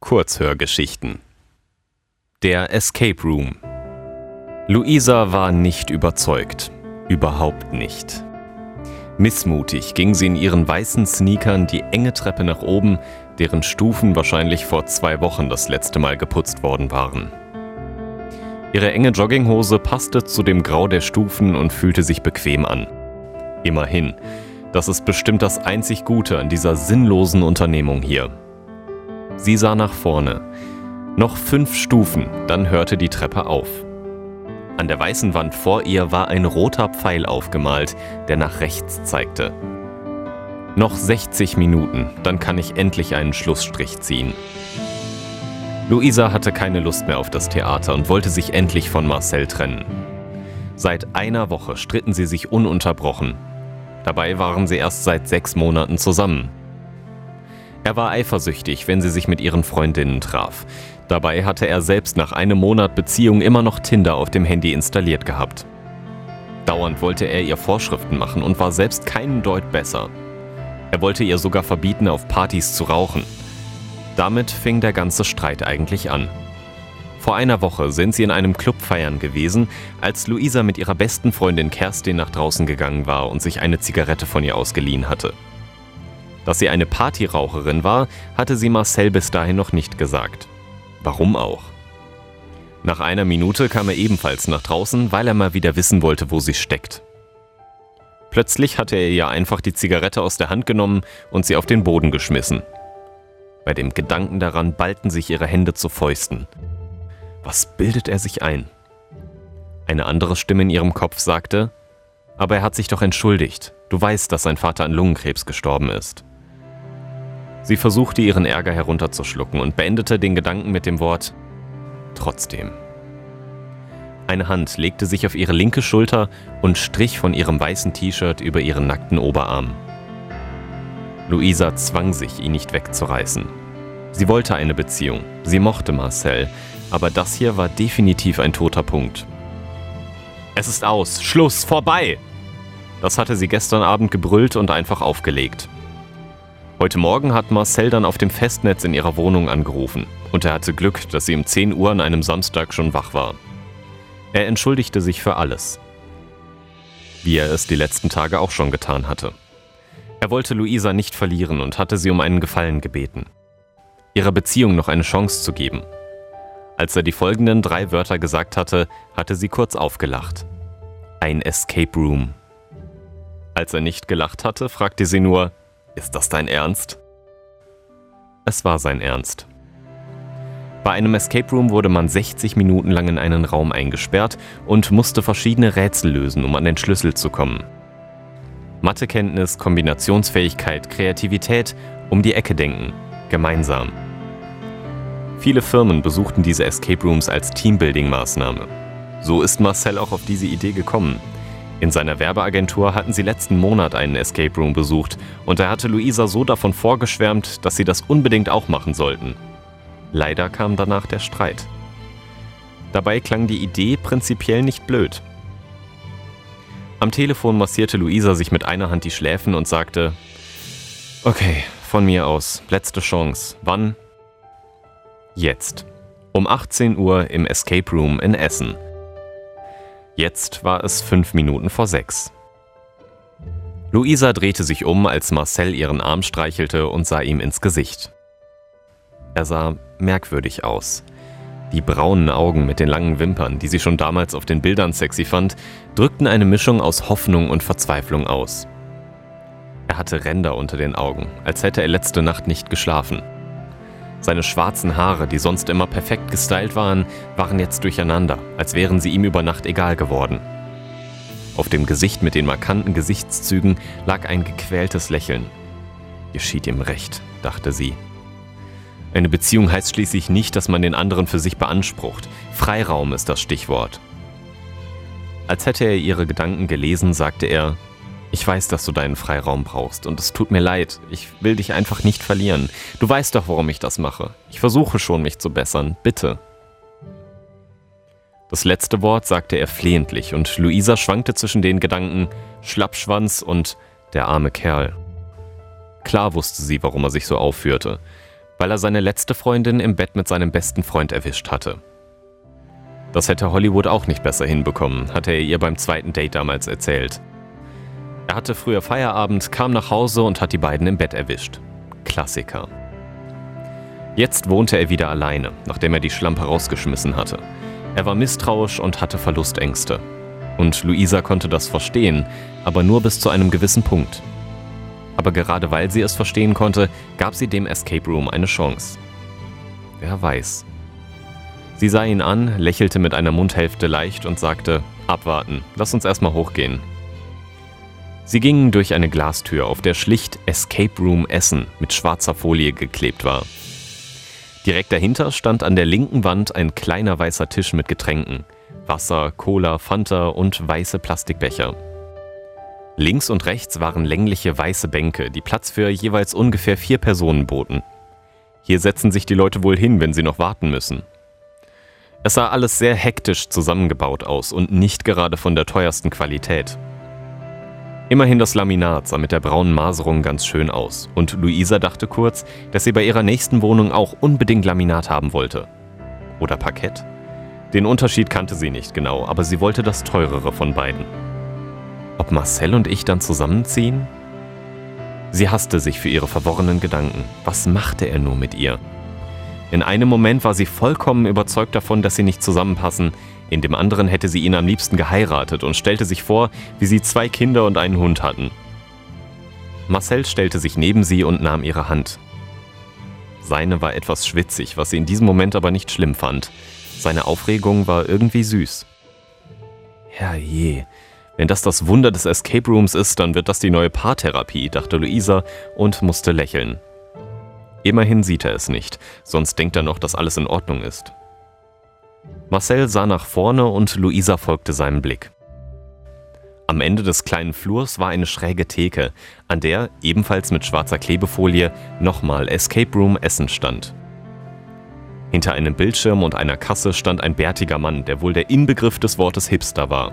Kurzhörgeschichten Der Escape Room Luisa war nicht überzeugt. Überhaupt nicht. Missmutig ging sie in ihren weißen Sneakern die enge Treppe nach oben, deren Stufen wahrscheinlich vor zwei Wochen das letzte Mal geputzt worden waren. Ihre enge Jogginghose passte zu dem Grau der Stufen und fühlte sich bequem an. Immerhin, das ist bestimmt das einzig Gute an dieser sinnlosen Unternehmung hier. Sie sah nach vorne. Noch fünf Stufen, dann hörte die Treppe auf. An der weißen Wand vor ihr war ein roter Pfeil aufgemalt, der nach rechts zeigte. Noch 60 Minuten, dann kann ich endlich einen Schlussstrich ziehen. Luisa hatte keine Lust mehr auf das Theater und wollte sich endlich von Marcel trennen. Seit einer Woche stritten sie sich ununterbrochen. Dabei waren sie erst seit sechs Monaten zusammen. Er war eifersüchtig, wenn sie sich mit ihren Freundinnen traf. Dabei hatte er selbst nach einem Monat Beziehung immer noch Tinder auf dem Handy installiert gehabt. Dauernd wollte er ihr Vorschriften machen und war selbst keinen Deut besser. Er wollte ihr sogar verbieten, auf Partys zu rauchen. Damit fing der ganze Streit eigentlich an. Vor einer Woche sind sie in einem Club feiern gewesen, als Luisa mit ihrer besten Freundin Kerstin nach draußen gegangen war und sich eine Zigarette von ihr ausgeliehen hatte. Dass sie eine Partyraucherin war, hatte sie Marcel bis dahin noch nicht gesagt. Warum auch? Nach einer Minute kam er ebenfalls nach draußen, weil er mal wieder wissen wollte, wo sie steckt. Plötzlich hatte er ihr einfach die Zigarette aus der Hand genommen und sie auf den Boden geschmissen. Bei dem Gedanken daran ballten sich ihre Hände zu Fäusten. Was bildet er sich ein? Eine andere Stimme in ihrem Kopf sagte, aber er hat sich doch entschuldigt. Du weißt, dass sein Vater an Lungenkrebs gestorben ist. Sie versuchte ihren Ärger herunterzuschlucken und beendete den Gedanken mit dem Wort trotzdem. Eine Hand legte sich auf ihre linke Schulter und strich von ihrem weißen T-Shirt über ihren nackten Oberarm. Luisa zwang sich, ihn nicht wegzureißen. Sie wollte eine Beziehung, sie mochte Marcel, aber das hier war definitiv ein toter Punkt. Es ist aus, Schluss, vorbei! Das hatte sie gestern Abend gebrüllt und einfach aufgelegt. Heute Morgen hat Marcel dann auf dem Festnetz in ihrer Wohnung angerufen und er hatte Glück, dass sie um 10 Uhr an einem Samstag schon wach war. Er entschuldigte sich für alles. Wie er es die letzten Tage auch schon getan hatte. Er wollte Luisa nicht verlieren und hatte sie um einen Gefallen gebeten. Ihrer Beziehung noch eine Chance zu geben. Als er die folgenden drei Wörter gesagt hatte, hatte sie kurz aufgelacht. Ein Escape Room. Als er nicht gelacht hatte, fragte sie nur, ist das dein Ernst? Es war sein Ernst. Bei einem Escape Room wurde man 60 Minuten lang in einen Raum eingesperrt und musste verschiedene Rätsel lösen, um an den Schlüssel zu kommen. Mathekenntnis, Kombinationsfähigkeit, Kreativität, um die Ecke denken, gemeinsam. Viele Firmen besuchten diese Escape Rooms als Teambuilding-Maßnahme. So ist Marcel auch auf diese Idee gekommen. In seiner Werbeagentur hatten sie letzten Monat einen Escape Room besucht und er hatte Luisa so davon vorgeschwärmt, dass sie das unbedingt auch machen sollten. Leider kam danach der Streit. Dabei klang die Idee prinzipiell nicht blöd. Am Telefon massierte Luisa sich mit einer Hand die Schläfen und sagte, Okay, von mir aus, letzte Chance. Wann? Jetzt. Um 18 Uhr im Escape Room in Essen. Jetzt war es fünf Minuten vor sechs. Luisa drehte sich um, als Marcel ihren Arm streichelte und sah ihm ins Gesicht. Er sah merkwürdig aus. Die braunen Augen mit den langen Wimpern, die sie schon damals auf den Bildern sexy fand, drückten eine Mischung aus Hoffnung und Verzweiflung aus. Er hatte Ränder unter den Augen, als hätte er letzte Nacht nicht geschlafen. Seine schwarzen Haare, die sonst immer perfekt gestylt waren, waren jetzt durcheinander, als wären sie ihm über Nacht egal geworden. Auf dem Gesicht mit den markanten Gesichtszügen lag ein gequältes Lächeln. Geschieht ihm recht, dachte sie. Eine Beziehung heißt schließlich nicht, dass man den anderen für sich beansprucht. Freiraum ist das Stichwort. Als hätte er ihre Gedanken gelesen, sagte er, ich weiß, dass du deinen Freiraum brauchst und es tut mir leid. Ich will dich einfach nicht verlieren. Du weißt doch, warum ich das mache. Ich versuche schon, mich zu bessern. Bitte. Das letzte Wort sagte er flehentlich und Luisa schwankte zwischen den Gedanken Schlappschwanz und der arme Kerl. Klar wusste sie, warum er sich so aufführte. weil er seine letzte Freundin im Bett mit seinem besten Freund erwischt hatte. Das hätte Hollywood auch nicht besser hinbekommen, hatte er ihr beim zweiten Date damals erzählt. Er hatte früher Feierabend, kam nach Hause und hat die beiden im Bett erwischt. Klassiker. Jetzt wohnte er wieder alleine, nachdem er die Schlampe rausgeschmissen hatte. Er war misstrauisch und hatte Verlustängste. Und Luisa konnte das verstehen, aber nur bis zu einem gewissen Punkt. Aber gerade weil sie es verstehen konnte, gab sie dem Escape Room eine Chance. Wer weiß. Sie sah ihn an, lächelte mit einer Mundhälfte leicht und sagte, abwarten, lass uns erstmal hochgehen. Sie gingen durch eine Glastür, auf der schlicht Escape Room Essen mit schwarzer Folie geklebt war. Direkt dahinter stand an der linken Wand ein kleiner weißer Tisch mit Getränken. Wasser, Cola, Fanta und weiße Plastikbecher. Links und rechts waren längliche weiße Bänke, die Platz für jeweils ungefähr vier Personen boten. Hier setzen sich die Leute wohl hin, wenn sie noch warten müssen. Es sah alles sehr hektisch zusammengebaut aus und nicht gerade von der teuersten Qualität. Immerhin das Laminat sah mit der braunen Maserung ganz schön aus und Luisa dachte kurz, dass sie bei ihrer nächsten Wohnung auch unbedingt Laminat haben wollte. Oder Parkett? Den Unterschied kannte sie nicht genau, aber sie wollte das teurere von beiden. Ob Marcel und ich dann zusammenziehen? Sie hasste sich für ihre verworrenen Gedanken. Was machte er nur mit ihr? In einem Moment war sie vollkommen überzeugt davon, dass sie nicht zusammenpassen, in dem anderen hätte sie ihn am liebsten geheiratet und stellte sich vor, wie sie zwei Kinder und einen Hund hatten. Marcel stellte sich neben sie und nahm ihre Hand. Seine war etwas schwitzig, was sie in diesem Moment aber nicht schlimm fand. Seine Aufregung war irgendwie süß. Herrje, wenn das das Wunder des Escape Rooms ist, dann wird das die neue Paartherapie, dachte Luisa und musste lächeln. Immerhin sieht er es nicht, sonst denkt er noch, dass alles in Ordnung ist. Marcel sah nach vorne und Luisa folgte seinem Blick. Am Ende des kleinen Flurs war eine schräge Theke, an der, ebenfalls mit schwarzer Klebefolie, nochmal Escape Room Essen stand. Hinter einem Bildschirm und einer Kasse stand ein bärtiger Mann, der wohl der Inbegriff des Wortes Hipster war.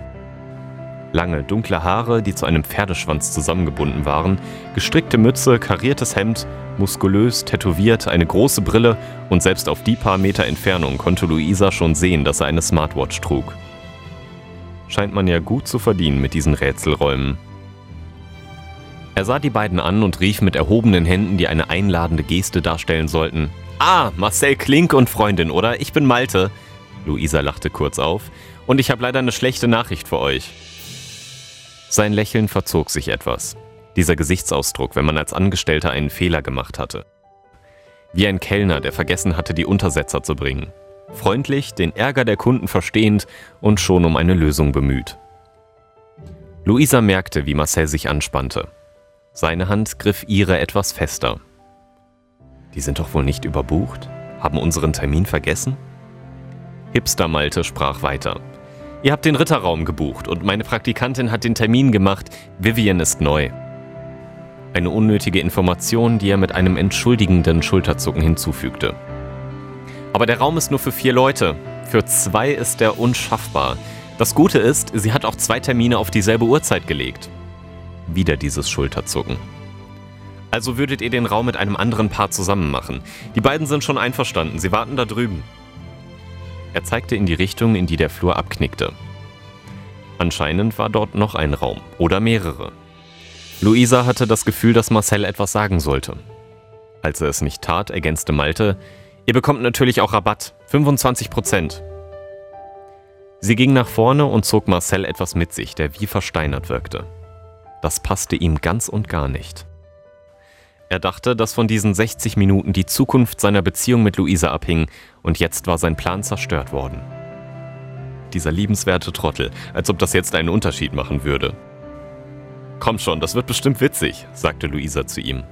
Lange, dunkle Haare, die zu einem Pferdeschwanz zusammengebunden waren, gestrickte Mütze, kariertes Hemd, muskulös, tätowiert, eine große Brille und selbst auf die paar Meter Entfernung konnte Luisa schon sehen, dass er eine Smartwatch trug. Scheint man ja gut zu verdienen mit diesen Rätselräumen. Er sah die beiden an und rief mit erhobenen Händen, die eine einladende Geste darstellen sollten: Ah, Marcel Klink und Freundin, oder? Ich bin Malte. Luisa lachte kurz auf. Und ich habe leider eine schlechte Nachricht für euch. Sein Lächeln verzog sich etwas. Dieser Gesichtsausdruck, wenn man als Angestellter einen Fehler gemacht hatte. Wie ein Kellner, der vergessen hatte, die Untersetzer zu bringen. Freundlich, den Ärger der Kunden verstehend und schon um eine Lösung bemüht. Luisa merkte, wie Marcel sich anspannte. Seine Hand griff ihre etwas fester. Die sind doch wohl nicht überbucht? Haben unseren Termin vergessen? Hipster Malte sprach weiter. Ihr habt den Ritterraum gebucht und meine Praktikantin hat den Termin gemacht. Vivian ist neu. Eine unnötige Information, die er mit einem entschuldigenden Schulterzucken hinzufügte. Aber der Raum ist nur für vier Leute. Für zwei ist er unschaffbar. Das Gute ist, sie hat auch zwei Termine auf dieselbe Uhrzeit gelegt. Wieder dieses Schulterzucken. Also würdet ihr den Raum mit einem anderen Paar zusammen machen. Die beiden sind schon einverstanden, sie warten da drüben. Er zeigte in die Richtung, in die der Flur abknickte. Anscheinend war dort noch ein Raum oder mehrere. Luisa hatte das Gefühl, dass Marcel etwas sagen sollte. Als er es nicht tat, ergänzte Malte, ihr bekommt natürlich auch Rabatt, 25 Prozent. Sie ging nach vorne und zog Marcel etwas mit sich, der wie versteinert wirkte. Das passte ihm ganz und gar nicht. Er dachte, dass von diesen 60 Minuten die Zukunft seiner Beziehung mit Luisa abhing und jetzt war sein Plan zerstört worden. Dieser liebenswerte Trottel, als ob das jetzt einen Unterschied machen würde. Komm schon, das wird bestimmt witzig, sagte Luisa zu ihm.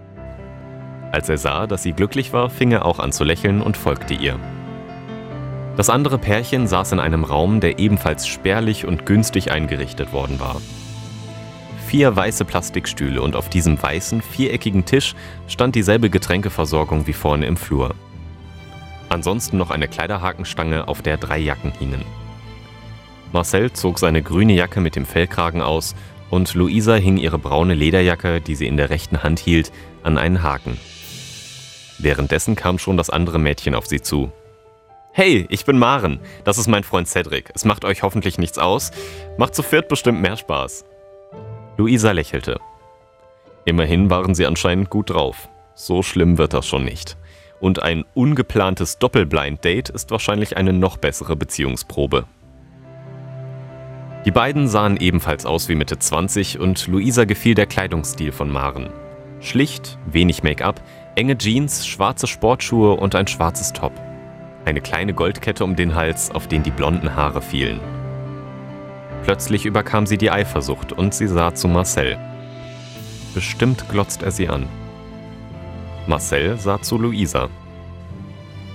Als er sah, dass sie glücklich war, fing er auch an zu lächeln und folgte ihr. Das andere Pärchen saß in einem Raum, der ebenfalls spärlich und günstig eingerichtet worden war vier weiße Plastikstühle und auf diesem weißen, viereckigen Tisch stand dieselbe Getränkeversorgung wie vorne im Flur. Ansonsten noch eine Kleiderhakenstange, auf der drei Jacken hingen. Marcel zog seine grüne Jacke mit dem Fellkragen aus und Luisa hing ihre braune Lederjacke, die sie in der rechten Hand hielt, an einen Haken. Währenddessen kam schon das andere Mädchen auf sie zu. Hey, ich bin Maren. Das ist mein Freund Cedric. Es macht euch hoffentlich nichts aus. Macht zu viert bestimmt mehr Spaß. Luisa lächelte. Immerhin waren sie anscheinend gut drauf. So schlimm wird das schon nicht. Und ein ungeplantes Doppelblind-Date ist wahrscheinlich eine noch bessere Beziehungsprobe. Die beiden sahen ebenfalls aus wie Mitte 20 und Luisa gefiel der Kleidungsstil von Maren. Schlicht, wenig Make-up, enge Jeans, schwarze Sportschuhe und ein schwarzes Top. Eine kleine Goldkette um den Hals, auf den die blonden Haare fielen. Plötzlich überkam sie die Eifersucht und sie sah zu Marcel. Bestimmt glotzt er sie an. Marcel sah zu Luisa.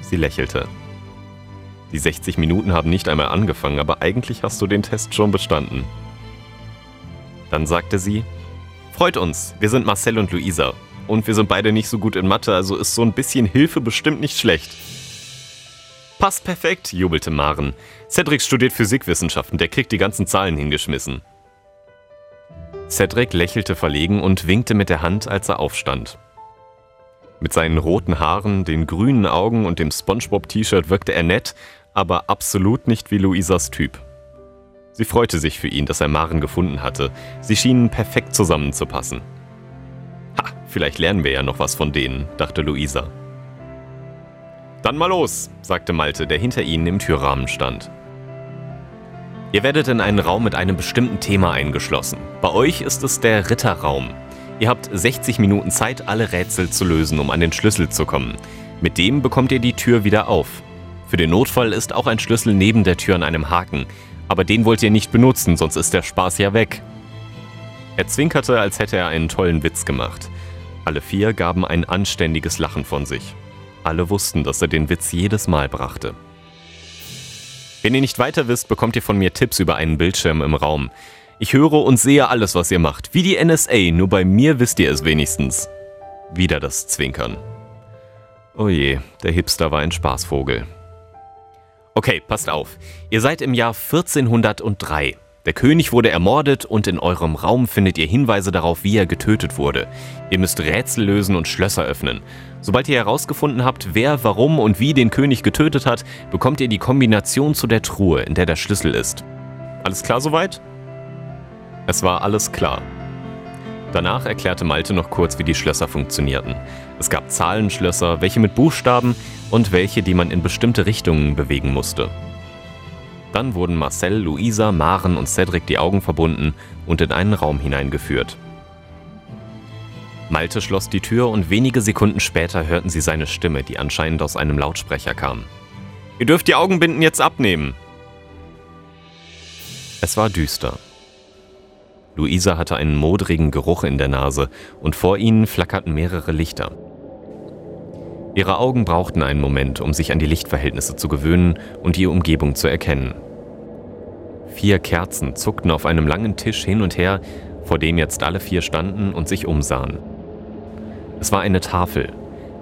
Sie lächelte. Die 60 Minuten haben nicht einmal angefangen, aber eigentlich hast du den Test schon bestanden. Dann sagte sie, Freut uns, wir sind Marcel und Luisa. Und wir sind beide nicht so gut in Mathe, also ist so ein bisschen Hilfe bestimmt nicht schlecht. Passt perfekt, jubelte Maren. Cedric studiert Physikwissenschaften, der kriegt die ganzen Zahlen hingeschmissen. Cedric lächelte verlegen und winkte mit der Hand, als er aufstand. Mit seinen roten Haaren, den grünen Augen und dem SpongeBob-T-Shirt wirkte er nett, aber absolut nicht wie Luisas Typ. Sie freute sich für ihn, dass er Maren gefunden hatte. Sie schienen perfekt zusammenzupassen. Ha, vielleicht lernen wir ja noch was von denen, dachte Luisa. Dann mal los, sagte Malte, der hinter ihnen im Türrahmen stand. Ihr werdet in einen Raum mit einem bestimmten Thema eingeschlossen. Bei euch ist es der Ritterraum. Ihr habt 60 Minuten Zeit, alle Rätsel zu lösen, um an den Schlüssel zu kommen. Mit dem bekommt ihr die Tür wieder auf. Für den Notfall ist auch ein Schlüssel neben der Tür an einem Haken, aber den wollt ihr nicht benutzen, sonst ist der Spaß ja weg. Er zwinkerte, als hätte er einen tollen Witz gemacht. Alle vier gaben ein anständiges Lachen von sich. Alle wussten, dass er den Witz jedes Mal brachte. Wenn ihr nicht weiter wisst, bekommt ihr von mir Tipps über einen Bildschirm im Raum. Ich höre und sehe alles, was ihr macht, wie die NSA, nur bei mir wisst ihr es wenigstens. Wieder das Zwinkern. Oh je, der Hipster war ein Spaßvogel. Okay, passt auf. Ihr seid im Jahr 1403. Der König wurde ermordet und in eurem Raum findet ihr Hinweise darauf, wie er getötet wurde. Ihr müsst Rätsel lösen und Schlösser öffnen. Sobald ihr herausgefunden habt, wer, warum und wie den König getötet hat, bekommt ihr die Kombination zu der Truhe, in der der Schlüssel ist. Alles klar soweit? Es war alles klar. Danach erklärte Malte noch kurz, wie die Schlösser funktionierten. Es gab Zahlenschlösser, welche mit Buchstaben und welche, die man in bestimmte Richtungen bewegen musste. Dann wurden Marcel, Luisa, Maren und Cedric die Augen verbunden und in einen Raum hineingeführt. Malte schloss die Tür und wenige Sekunden später hörten sie seine Stimme, die anscheinend aus einem Lautsprecher kam. Ihr dürft die Augenbinden jetzt abnehmen. Es war düster. Luisa hatte einen modrigen Geruch in der Nase und vor ihnen flackerten mehrere Lichter. Ihre Augen brauchten einen Moment, um sich an die Lichtverhältnisse zu gewöhnen und die Umgebung zu erkennen. Vier Kerzen zuckten auf einem langen Tisch hin und her, vor dem jetzt alle vier standen und sich umsahen. Es war eine Tafel,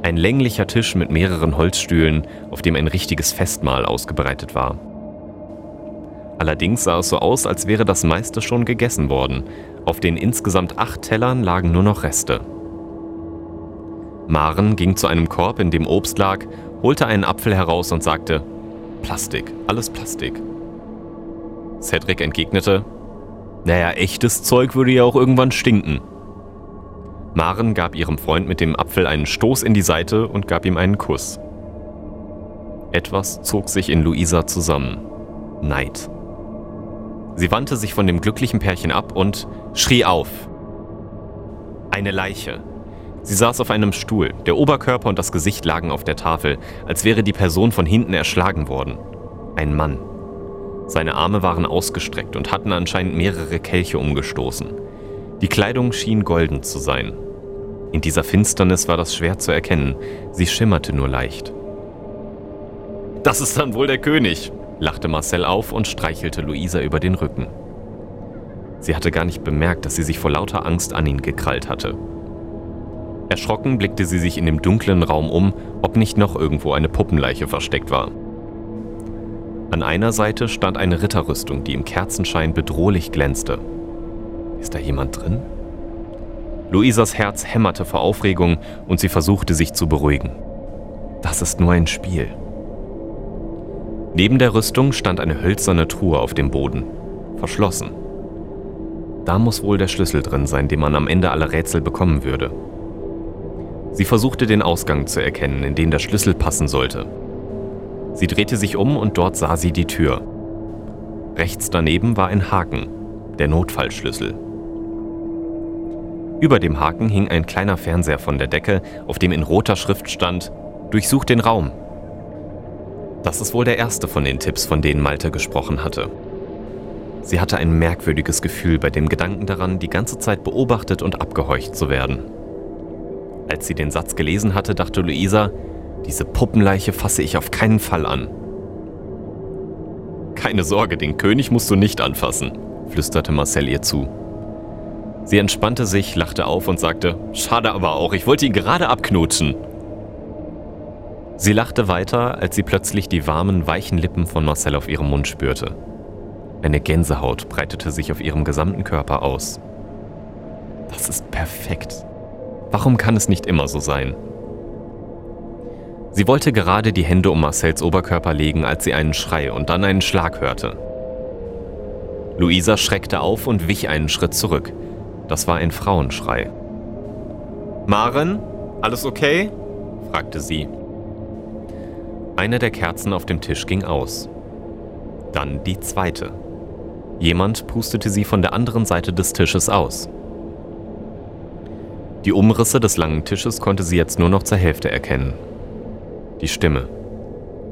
ein länglicher Tisch mit mehreren Holzstühlen, auf dem ein richtiges Festmahl ausgebreitet war. Allerdings sah es so aus, als wäre das meiste schon gegessen worden. Auf den insgesamt acht Tellern lagen nur noch Reste. Maren ging zu einem Korb, in dem Obst lag, holte einen Apfel heraus und sagte, Plastik, alles Plastik. Cedric entgegnete, naja, echtes Zeug würde ja auch irgendwann stinken. Maren gab ihrem Freund mit dem Apfel einen Stoß in die Seite und gab ihm einen Kuss. Etwas zog sich in Luisa zusammen. Neid. Sie wandte sich von dem glücklichen Pärchen ab und schrie auf. Eine Leiche. Sie saß auf einem Stuhl, der Oberkörper und das Gesicht lagen auf der Tafel, als wäre die Person von hinten erschlagen worden. Ein Mann. Seine Arme waren ausgestreckt und hatten anscheinend mehrere Kelche umgestoßen. Die Kleidung schien golden zu sein. In dieser Finsternis war das schwer zu erkennen, sie schimmerte nur leicht. Das ist dann wohl der König, lachte Marcel auf und streichelte Luisa über den Rücken. Sie hatte gar nicht bemerkt, dass sie sich vor lauter Angst an ihn gekrallt hatte. Erschrocken blickte sie sich in dem dunklen Raum um, ob nicht noch irgendwo eine Puppenleiche versteckt war. An einer Seite stand eine Ritterrüstung, die im Kerzenschein bedrohlich glänzte. Ist da jemand drin? Luisas Herz hämmerte vor Aufregung und sie versuchte sich zu beruhigen. Das ist nur ein Spiel. Neben der Rüstung stand eine hölzerne Truhe auf dem Boden, verschlossen. Da muss wohl der Schlüssel drin sein, den man am Ende aller Rätsel bekommen würde. Sie versuchte den Ausgang zu erkennen, in den der Schlüssel passen sollte. Sie drehte sich um und dort sah sie die Tür. Rechts daneben war ein Haken, der Notfallschlüssel. Über dem Haken hing ein kleiner Fernseher von der Decke, auf dem in roter Schrift stand Durchsuch den Raum. Das ist wohl der erste von den Tipps, von denen Malte gesprochen hatte. Sie hatte ein merkwürdiges Gefühl bei dem Gedanken daran, die ganze Zeit beobachtet und abgehorcht zu werden. Als sie den Satz gelesen hatte, dachte Luisa, diese Puppenleiche fasse ich auf keinen Fall an. Keine Sorge, den König musst du nicht anfassen, flüsterte Marcel ihr zu. Sie entspannte sich, lachte auf und sagte, schade aber auch, ich wollte ihn gerade abknutschen. Sie lachte weiter, als sie plötzlich die warmen, weichen Lippen von Marcel auf ihrem Mund spürte. Eine Gänsehaut breitete sich auf ihrem gesamten Körper aus. Das ist perfekt. Warum kann es nicht immer so sein? Sie wollte gerade die Hände um Marcells Oberkörper legen, als sie einen Schrei und dann einen Schlag hörte. Luisa schreckte auf und wich einen Schritt zurück. Das war ein Frauenschrei. Maren, alles okay? fragte sie. Eine der Kerzen auf dem Tisch ging aus. Dann die zweite. Jemand pustete sie von der anderen Seite des Tisches aus. Die Umrisse des langen Tisches konnte sie jetzt nur noch zur Hälfte erkennen. Die Stimme.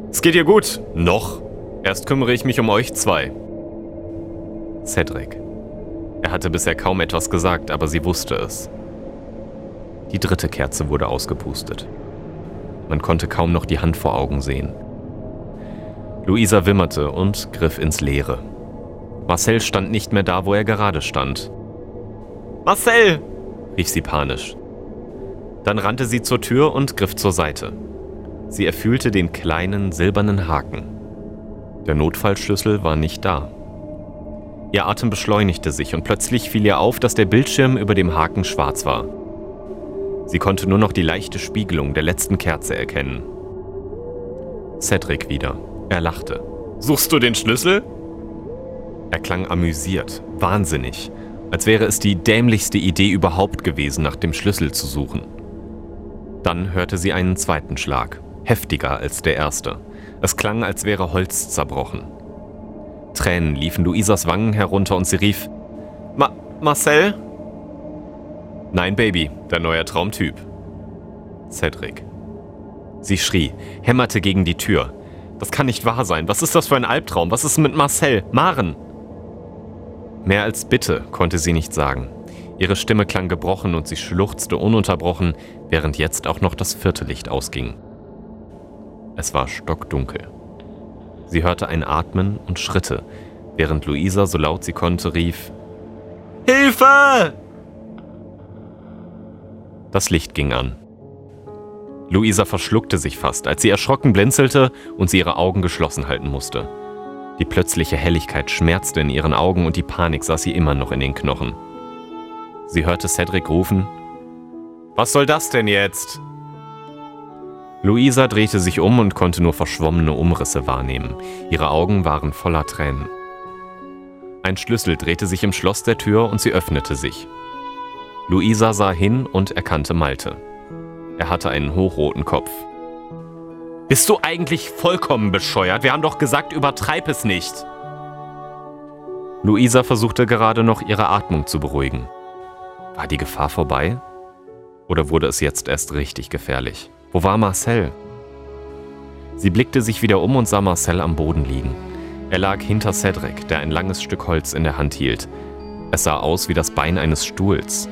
Es geht ihr gut. Noch. Erst kümmere ich mich um euch zwei. Cedric. Er hatte bisher kaum etwas gesagt, aber sie wusste es. Die dritte Kerze wurde ausgepustet. Man konnte kaum noch die Hand vor Augen sehen. Luisa wimmerte und griff ins Leere. Marcel stand nicht mehr da, wo er gerade stand. Marcel! Rief sie panisch. Dann rannte sie zur Tür und griff zur Seite. Sie erfüllte den kleinen silbernen Haken. Der Notfallschlüssel war nicht da. Ihr Atem beschleunigte sich und plötzlich fiel ihr auf, dass der Bildschirm über dem Haken schwarz war. Sie konnte nur noch die leichte Spiegelung der letzten Kerze erkennen. Cedric wieder. Er lachte. Suchst du den Schlüssel? Er klang amüsiert, wahnsinnig als wäre es die dämlichste Idee überhaupt gewesen, nach dem Schlüssel zu suchen. Dann hörte sie einen zweiten Schlag, heftiger als der erste. Es klang, als wäre Holz zerbrochen. Tränen liefen Luisas Wangen herunter und sie rief: Ma Marcel? Nein, Baby, dein neuer Traumtyp. Cedric. Sie schrie, hämmerte gegen die Tür. Das kann nicht wahr sein. Was ist das für ein Albtraum? Was ist mit Marcel? Maren? Mehr als Bitte konnte sie nicht sagen. Ihre Stimme klang gebrochen und sie schluchzte ununterbrochen, während jetzt auch noch das vierte Licht ausging. Es war stockdunkel. Sie hörte ein Atmen und Schritte, während Luisa so laut sie konnte rief Hilfe! Das Licht ging an. Luisa verschluckte sich fast, als sie erschrocken blinzelte und sie ihre Augen geschlossen halten musste. Die plötzliche Helligkeit schmerzte in ihren Augen und die Panik saß sie immer noch in den Knochen. Sie hörte Cedric rufen: Was soll das denn jetzt? Luisa drehte sich um und konnte nur verschwommene Umrisse wahrnehmen. Ihre Augen waren voller Tränen. Ein Schlüssel drehte sich im Schloss der Tür und sie öffnete sich. Luisa sah hin und erkannte Malte. Er hatte einen hochroten Kopf. Bist du eigentlich vollkommen bescheuert? Wir haben doch gesagt, übertreib es nicht. Luisa versuchte gerade noch ihre Atmung zu beruhigen. War die Gefahr vorbei? Oder wurde es jetzt erst richtig gefährlich? Wo war Marcel? Sie blickte sich wieder um und sah Marcel am Boden liegen. Er lag hinter Cedric, der ein langes Stück Holz in der Hand hielt. Es sah aus wie das Bein eines Stuhls.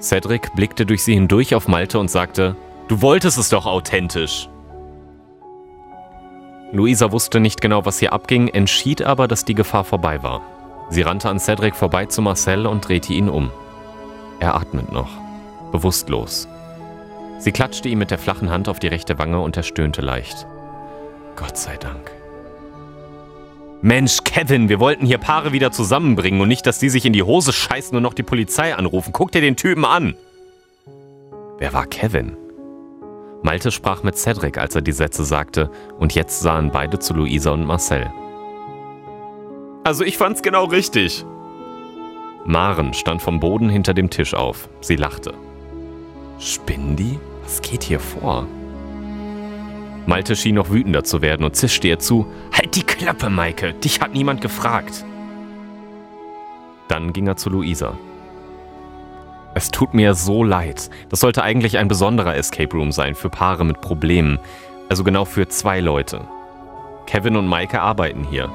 Cedric blickte durch sie hindurch auf Malte und sagte, Du wolltest es doch authentisch. Luisa wusste nicht genau, was hier abging, entschied aber, dass die Gefahr vorbei war. Sie rannte an Cedric vorbei zu Marcel und drehte ihn um. Er atmet noch, bewusstlos. Sie klatschte ihm mit der flachen Hand auf die rechte Wange und er stöhnte leicht. Gott sei Dank. Mensch, Kevin, wir wollten hier Paare wieder zusammenbringen und nicht, dass die sich in die Hose scheißen und noch die Polizei anrufen. Guck dir den Typen an. Wer war Kevin? Malte sprach mit Cedric, als er die Sätze sagte, und jetzt sahen beide zu Luisa und Marcel. Also ich fand's genau richtig. Maren stand vom Boden hinter dem Tisch auf. Sie lachte. Spinnen die? Was geht hier vor? Malte schien noch wütender zu werden und zischte ihr zu: Halt die Klappe, Maike, dich hat niemand gefragt. Dann ging er zu Luisa. Es tut mir so leid. Das sollte eigentlich ein besonderer Escape Room sein für Paare mit Problemen. Also genau für zwei Leute. Kevin und Maike arbeiten hier.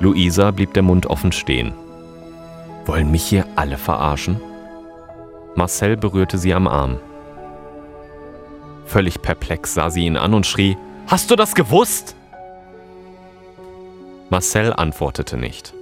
Luisa blieb der Mund offen stehen. Wollen mich hier alle verarschen? Marcel berührte sie am Arm. Völlig perplex sah sie ihn an und schrie: Hast du das gewusst? Marcel antwortete nicht.